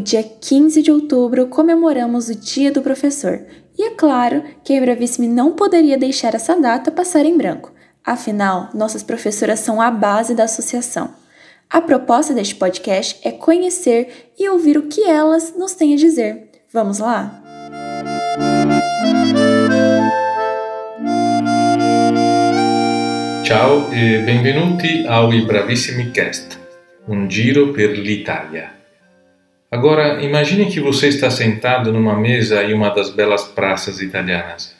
Dia 15 de outubro comemoramos o Dia do Professor, e é claro que a Bravissime não poderia deixar essa data passar em branco. Afinal, nossas professoras são a base da associação. A proposta deste podcast é conhecer e ouvir o que elas nos têm a dizer. Vamos lá? Ciao e benvenuti ao I Bravissimi Cast, um giro per l'Italia. Agora, imagine que você está sentado numa mesa em uma das belas praças italianas,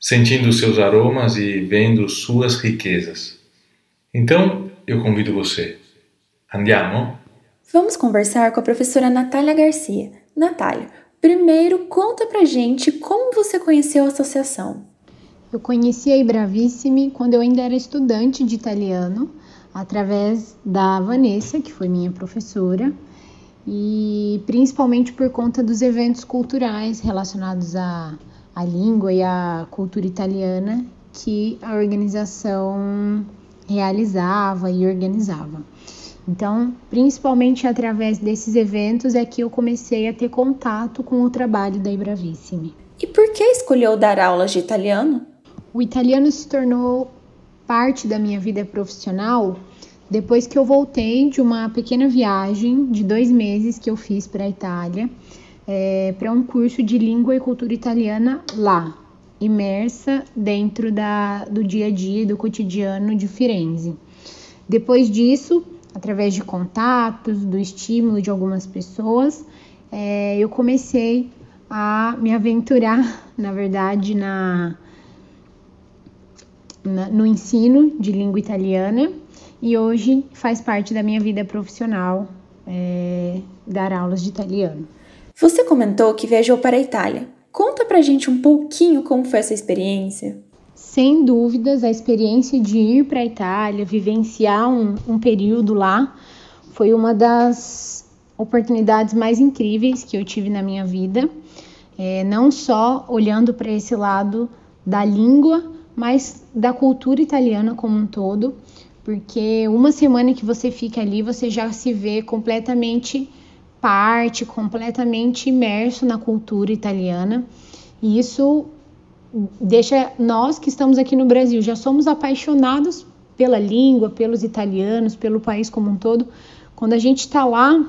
sentindo seus aromas e vendo suas riquezas. Então, eu convido você. Andiamo? Vamos conversar com a professora Natália Garcia. Natália, primeiro conta pra gente como você conheceu a associação. Eu conheci a Ibravissimi quando eu ainda era estudante de italiano, através da Vanessa, que foi minha professora e principalmente por conta dos eventos culturais relacionados à, à língua e à cultura italiana que a organização realizava e organizava. Então, principalmente através desses eventos é que eu comecei a ter contato com o trabalho da Ibravissime. E por que escolheu dar aulas de italiano? O italiano se tornou parte da minha vida profissional depois que eu voltei de uma pequena viagem de dois meses que eu fiz para a Itália, é, para um curso de língua e cultura italiana lá, imersa dentro da, do dia a dia, do cotidiano de Firenze. Depois disso, através de contatos, do estímulo de algumas pessoas, é, eu comecei a me aventurar, na verdade, na, na, no ensino de língua italiana e hoje faz parte da minha vida profissional é, dar aulas de italiano. Você comentou que viajou para a Itália. Conta pra gente um pouquinho como foi essa experiência. Sem dúvidas, a experiência de ir para a Itália, vivenciar um, um período lá, foi uma das oportunidades mais incríveis que eu tive na minha vida. É, não só olhando para esse lado da língua, mas da cultura italiana como um todo porque uma semana que você fica ali, você já se vê completamente parte, completamente imerso na cultura italiana. E isso deixa nós que estamos aqui no Brasil, já somos apaixonados pela língua, pelos italianos, pelo país como um todo. Quando a gente está lá,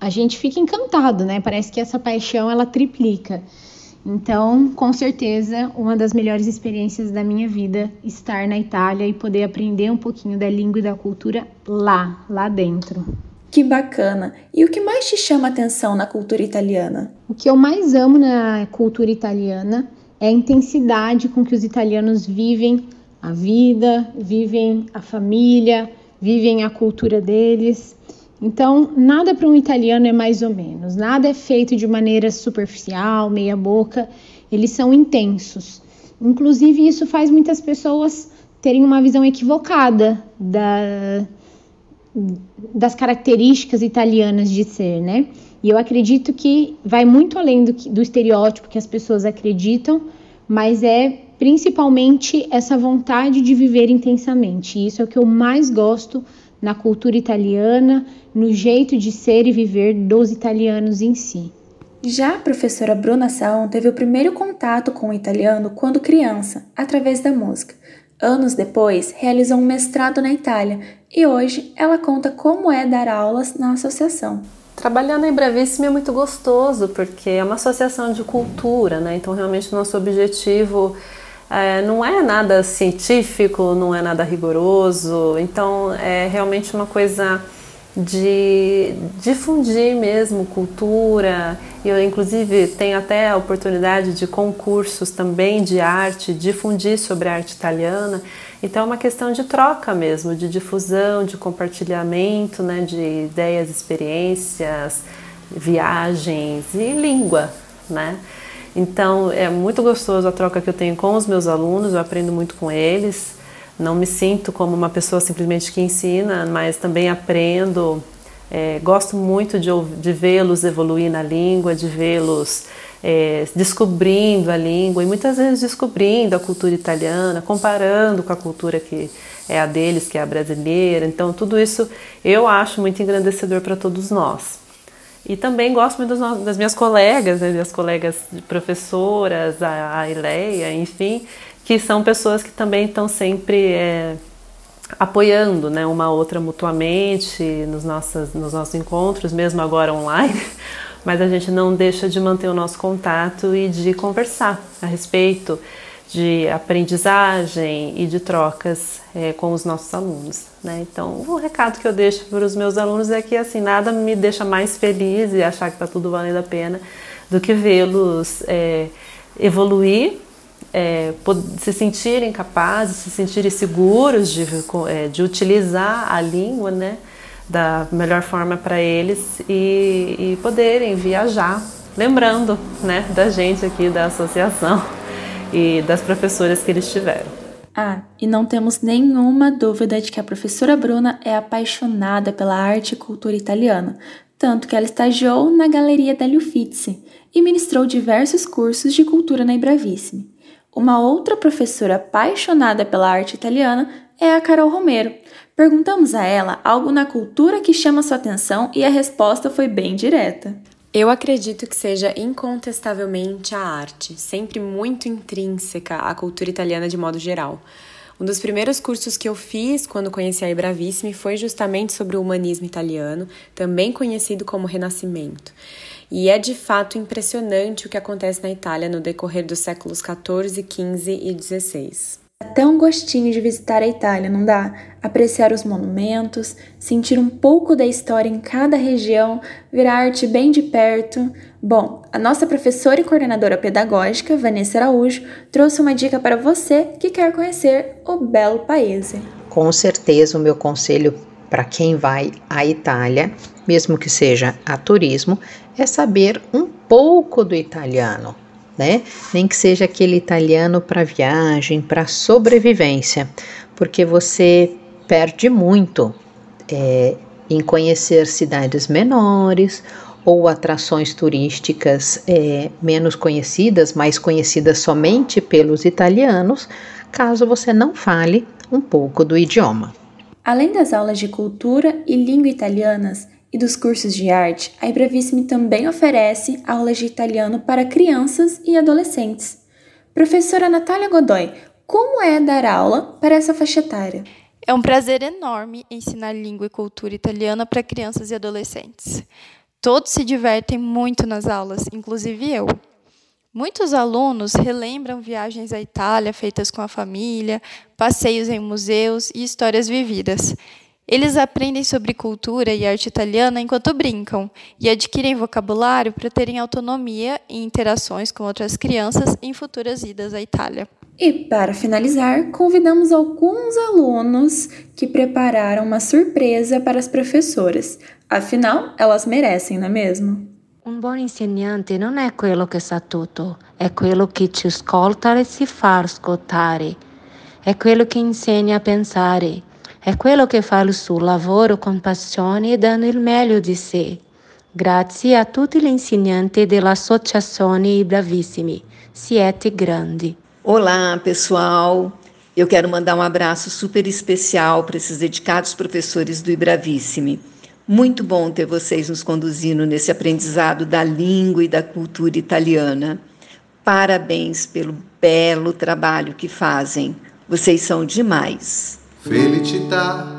a gente fica encantado, né? Parece que essa paixão ela triplica. Então, com certeza, uma das melhores experiências da minha vida estar na Itália e poder aprender um pouquinho da língua e da cultura lá, lá dentro. Que bacana! E o que mais te chama a atenção na cultura italiana? O que eu mais amo na cultura italiana é a intensidade com que os italianos vivem a vida, vivem a família, vivem a cultura deles. Então, nada para um italiano é mais ou menos, nada é feito de maneira superficial, meia boca, eles são intensos. Inclusive, isso faz muitas pessoas terem uma visão equivocada da, das características italianas de ser, né? E eu acredito que vai muito além do, do estereótipo que as pessoas acreditam, mas é principalmente essa vontade de viver intensamente. E isso é o que eu mais gosto na cultura italiana, no jeito de ser e viver dos italianos em si. Já a professora Bruna Saon teve o primeiro contato com o italiano quando criança, através da música. Anos depois, realizou um mestrado na Itália e hoje ela conta como é dar aulas na associação. Trabalhar na Bravissima é muito gostoso porque é uma associação de cultura, né? Então, realmente, nosso objetivo é, não é nada científico, não é nada rigoroso, então é realmente uma coisa de difundir mesmo cultura. Eu, inclusive, tenho até a oportunidade de concursos também de arte, difundir sobre a arte italiana. Então, é uma questão de troca mesmo, de difusão, de compartilhamento né, de ideias, experiências, viagens e língua, né? Então é muito gostoso a troca que eu tenho com os meus alunos, eu aprendo muito com eles. Não me sinto como uma pessoa simplesmente que ensina, mas também aprendo. É, gosto muito de, de vê-los evoluir na língua, de vê-los é, descobrindo a língua e muitas vezes descobrindo a cultura italiana, comparando com a cultura que é a deles, que é a brasileira. Então, tudo isso eu acho muito engrandecedor para todos nós. E também gosto muito das, das minhas colegas, né, minhas colegas professoras, a, a Ileia, enfim, que são pessoas que também estão sempre é, apoiando né, uma outra mutuamente nos nossos, nos nossos encontros, mesmo agora online, mas a gente não deixa de manter o nosso contato e de conversar a respeito de aprendizagem e de trocas é, com os nossos alunos. Né? Então, o recado que eu deixo para os meus alunos é que assim nada me deixa mais feliz e achar que está tudo valendo a pena do que vê-los é, evoluir, é, se sentirem capazes, se sentirem seguros de, é, de utilizar a língua, né? da melhor forma para eles e, e poderem viajar, lembrando né, da gente aqui da associação e das professoras que eles tiveram. Ah, e não temos nenhuma dúvida de que a professora Bruna é apaixonada pela arte e cultura italiana, tanto que ela estagiou na Galeria Delio Uffizi e ministrou diversos cursos de cultura na Ibravissime. Uma outra professora apaixonada pela arte italiana é a Carol Romero. Perguntamos a ela algo na cultura que chama sua atenção e a resposta foi bem direta. Eu acredito que seja incontestavelmente a arte, sempre muito intrínseca à cultura italiana de modo geral. Um dos primeiros cursos que eu fiz quando conheci a Ibravissime foi justamente sobre o humanismo italiano, também conhecido como Renascimento. E é de fato impressionante o que acontece na Itália no decorrer dos séculos 14, 15 e 16. Até um gostinho de visitar a Itália, não dá? Apreciar os monumentos, sentir um pouco da história em cada região, ver a arte bem de perto. Bom, a nossa professora e coordenadora pedagógica, Vanessa Araújo, trouxe uma dica para você que quer conhecer o belo país. Com certeza, o meu conselho para quem vai à Itália, mesmo que seja a turismo, é saber um pouco do italiano né? Nem que seja aquele italiano para viagem, para sobrevivência, porque você perde muito é, em conhecer cidades menores ou atrações turísticas é, menos conhecidas, mais conhecidas somente pelos italianos, caso você não fale um pouco do idioma. Além das aulas de cultura e língua italianas, e dos cursos de arte, a Ibravissime também oferece aulas de italiano para crianças e adolescentes. Professora Natália Godoy, como é dar aula para essa faixa etária? É um prazer enorme ensinar língua e cultura italiana para crianças e adolescentes. Todos se divertem muito nas aulas, inclusive eu. Muitos alunos relembram viagens à Itália feitas com a família, passeios em museus e histórias vividas. Eles aprendem sobre cultura e arte italiana enquanto brincam e adquirem vocabulário para terem autonomia em interações com outras crianças em futuras idas à Itália. E para finalizar, convidamos alguns alunos que prepararam uma surpresa para as professoras. Afinal, elas merecem, não é mesmo? Um bom insegnante não é quello que sa tutto, é quello que te ascolta e si fa ascoltare. É quello que ensina a pensare È quello che fa il suo lavoro con passione e dando il meglio di sé. Grazie a tutti gli insegnanti dell'Associazione Bravissimi. Siete grandi. Olá, pessoal. Eu quero mandar um abraço super especial para esses dedicados professores do Ibravissime. Muito bom ter vocês nos conduzindo nesse aprendizado da língua e da cultura italiana. Parabéns pelo belo trabalho que fazem. Vocês são demais. Felicità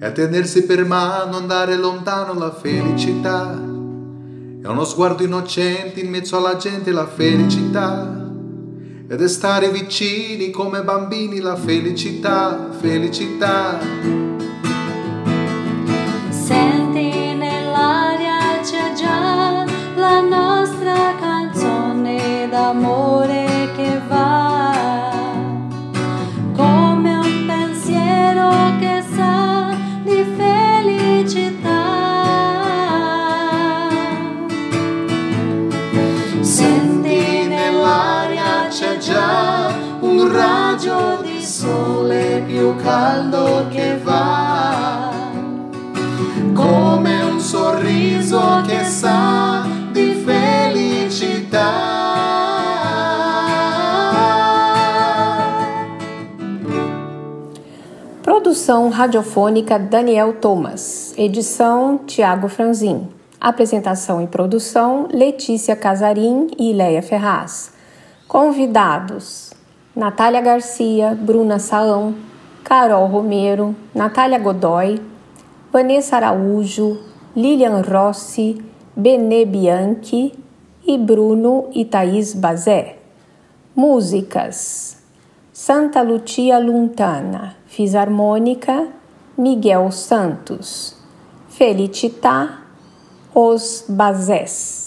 è tenersi per mano, andare lontano la felicità. È uno sguardo innocente in mezzo alla gente la felicità. Ed è stare vicini come bambini la felicità, felicità. Più caldo che va, come un sorriso che sa di. Produção radiofônica Daniel Thomas, edição Tiago Franzin. Apresentação e produção: Letícia Casarim e Leia Ferraz. Convidados: Natália Garcia, Bruna Saão, Carol Romero, Natália Godoy, Vanessa Araújo, Lilian Rossi, Benê Bianchi e Bruno e Thaís Bazé. Músicas: Santa Lucia Luntana, Fisarmônica, Miguel Santos, Felicità, Os Bazés.